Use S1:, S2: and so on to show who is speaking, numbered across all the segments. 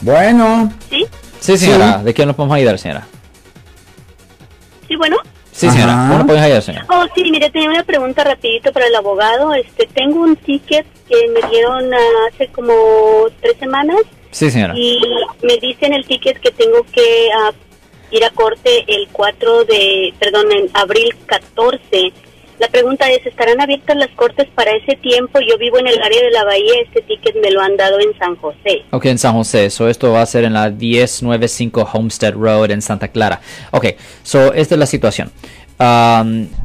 S1: Bueno.
S2: ¿Sí?
S3: Sí, señora. ¿De qué nos podemos ayudar, señora?
S2: Sí, bueno.
S3: Sí, señora.
S1: Ajá.
S3: ¿Cómo nos podemos ayudar, señora?
S2: Oh, sí, mire, tenía una pregunta rapidito para el abogado. Este, tengo un ticket que me dieron hace como tres semanas
S3: Sí, señora.
S2: y me dice en el ticket que tengo que ah, ir a corte el 4 de, perdón, en abril 14. La pregunta es, ¿estarán abiertas las cortes para ese tiempo? Yo vivo en el área de la bahía, este ticket me lo han dado en San José.
S3: Ok, en San José. So, esto va a ser en la 1095 Homestead Road en Santa Clara. Ok, so, esta es la situación. Um,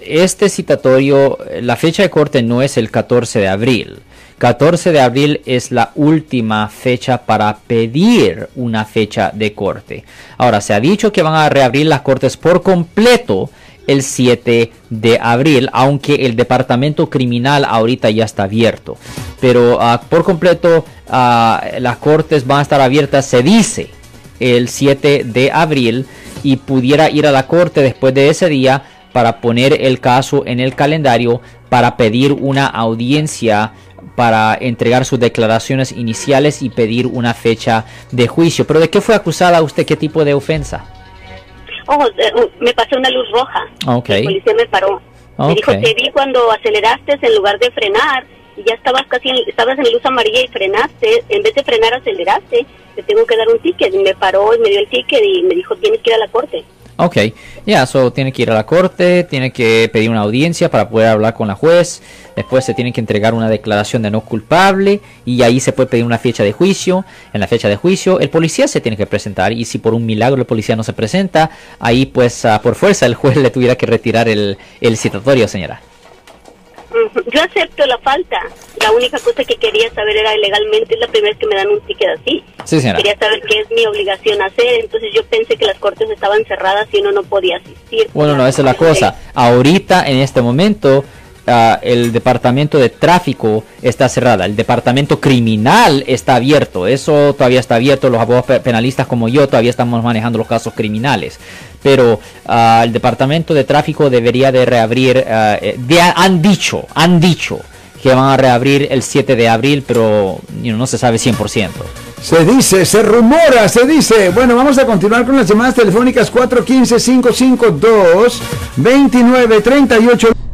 S3: Este citatorio, la fecha de corte no es el 14 de abril. 14 de abril es la última fecha para pedir una fecha de corte. Ahora, se ha dicho que van a reabrir las cortes por completo el 7 de abril, aunque el departamento criminal ahorita ya está abierto. Pero ah, por completo ah, las cortes van a estar abiertas, se dice, el 7 de abril y pudiera ir a la corte después de ese día para poner el caso en el calendario para pedir una audiencia para entregar sus declaraciones iniciales y pedir una fecha de juicio. Pero ¿de qué fue acusada usted? ¿Qué tipo de ofensa?
S2: Oh, me pasó una luz roja.
S3: Ok.
S2: El policía me paró. Me dijo, te vi cuando aceleraste en lugar de frenar ya estabas casi, en, estabas en luz amarilla y frenaste. En vez de frenar, aceleraste. Te tengo que dar un ticket. Y me paró y me dio el ticket y me dijo, tienes que ir a la corte.
S3: Ok, ya, so tiene que ir a la corte, tiene que pedir una audiencia para poder hablar con la juez, después se tiene que entregar una declaración de no culpable y ahí se puede pedir una fecha de juicio. En la fecha de juicio el policía se tiene que presentar y si por un milagro el policía no se presenta, ahí pues ah, por fuerza el juez le tuviera que retirar el, el citatorio, señora.
S2: Yo acepto la falta. La única cosa que quería saber era legalmente, es la primera vez que me dan un ticket así.
S3: Sí, señora.
S2: Quería saber qué es mi obligación hacer. Entonces yo pensé que las cortes estaban cerradas y uno no podía asistir.
S3: Bueno, no, esa es la cosa. Ahorita, en este momento, ah, el departamento de tráfico está cerrada. El departamento criminal está abierto. Eso todavía está abierto. Los abogados pe- penalistas como yo todavía estamos manejando los casos criminales. Pero ah, el departamento de tráfico debería de reabrir. ah, eh, han dicho, han dicho que van a reabrir el 7 de abril, pero no se sabe 100%.
S1: Se dice, se rumora, se dice. Bueno, vamos a continuar con las llamadas telefónicas 415-552-2938.